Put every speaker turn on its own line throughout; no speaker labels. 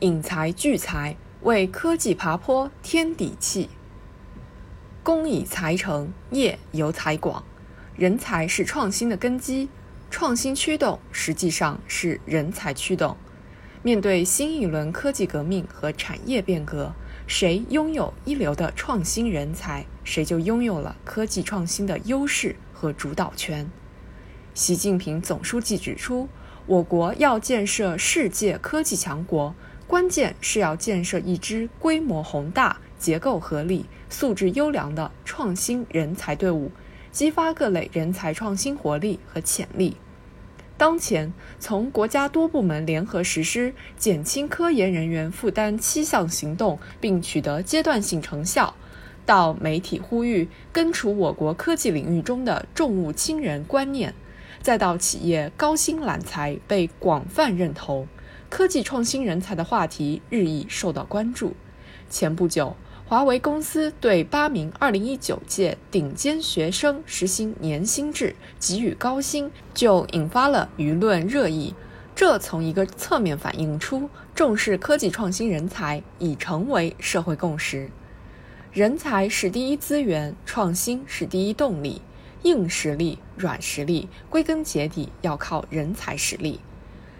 引才聚才，为科技爬坡添底气。工以才成，业由才广。人才是创新的根基，创新驱动实际上是人才驱动。面对新一轮科技革命和产业变革，谁拥有一流的创新人才，谁就拥有了科技创新的优势和主导权。习近平总书记指出，我国要建设世界科技强国，关键是要建设一支规模宏大、结构合理、素质优良的创新人才队伍。激发各类人才创新活力和潜力。当前，从国家多部门联合实施减轻科研人员负担七项行动，并取得阶段性成效，到媒体呼吁根除我国科技领域中的重物轻人观念，再到企业高薪揽才被广泛认同，科技创新人才的话题日益受到关注。前不久。华为公司对八名2019届顶尖学生实行年薪制，给予高薪，就引发了舆论热议。这从一个侧面反映出，重视科技创新人才已成为社会共识。人才是第一资源，创新是第一动力。硬实力、软实力，归根结底要靠人才实力。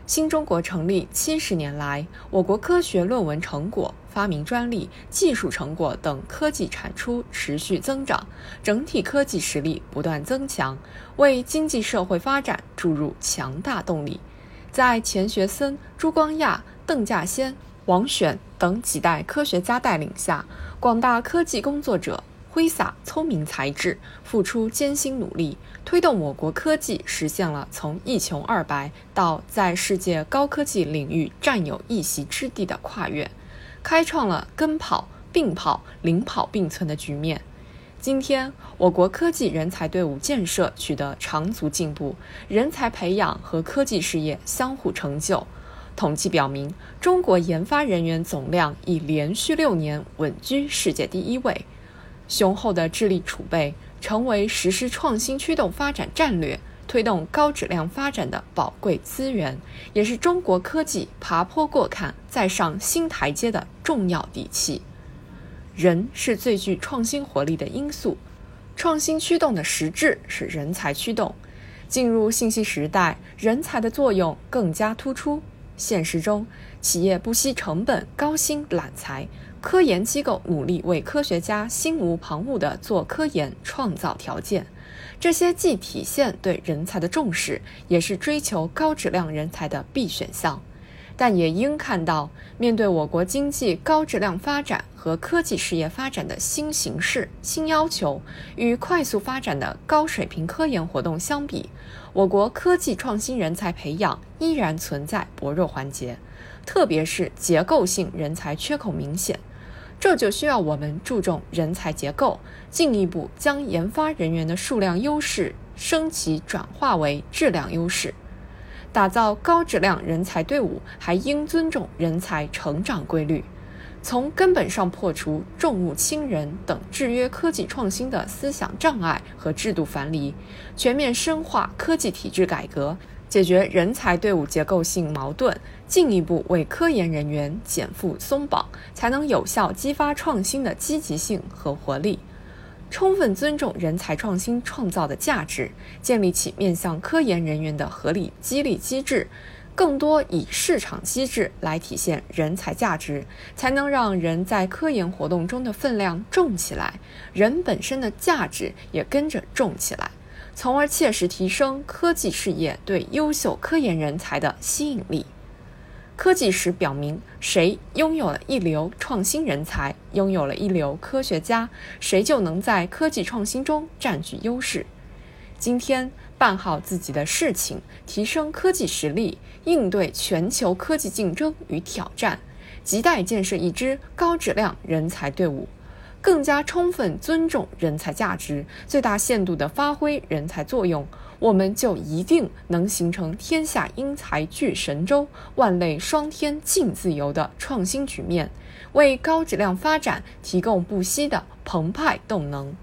新中国成立七十年来，我国科学论文成果、发明专利、技术成果等科技产出持续增长，整体科技实力不断增强，为经济社会发展注入强大动力。在钱学森、朱光亚、邓稼先、王选等几代科学家带领下，广大科技工作者。挥洒聪明才智，付出艰辛努力，推动我国科技实现了从一穷二白到在世界高科技领域占有一席之地的跨越，开创了跟跑、并跑、领跑并存的局面。今天，我国科技人才队伍建设取得长足进步，人才培养和科技事业相互成就。统计表明，中国研发人员总量已连续六年稳居世界第一位。雄厚的智力储备成为实施创新驱动发展战略、推动高质量发展的宝贵资源，也是中国科技爬坡过坎、再上新台阶的重要底气。人是最具创新活力的因素，创新驱动的实质是人才驱动。进入信息时代，人才的作用更加突出。现实中，企业不惜成本、高薪揽才。科研机构努力为科学家心无旁骛地做科研创造条件，这些既体现对人才的重视，也是追求高质量人才的必选项。但也应看到，面对我国经济高质量发展和科技事业发展的新形势、新要求，与快速发展的高水平科研活动相比，我国科技创新人才培养依然存在薄弱环节，特别是结构性人才缺口明显。这就需要我们注重人才结构，进一步将研发人员的数量优势升级转化为质量优势，打造高质量人才队伍，还应尊重人才成长规律，从根本上破除重物轻人等制约科技创新的思想障碍和制度樊篱，全面深化科技体制改革。解决人才队伍结构性矛盾，进一步为科研人员减负松绑，才能有效激发创新的积极性和活力。充分尊重人才创新创造的价值，建立起面向科研人员的合理激励机制，更多以市场机制来体现人才价值，才能让人在科研活动中的分量重起来，人本身的价值也跟着重起来。从而切实提升科技事业对优秀科研人才的吸引力。科技史表明，谁拥有了一流创新人才，拥有了一流科学家，谁就能在科技创新中占据优势。今天办好自己的事情，提升科技实力，应对全球科技竞争与挑战，亟待建设一支高质量人才队伍。更加充分尊重人才价值，最大限度地发挥人才作用，我们就一定能形成天下英才聚神州、万类霜天竞自由的创新局面，为高质量发展提供不息的澎湃动能。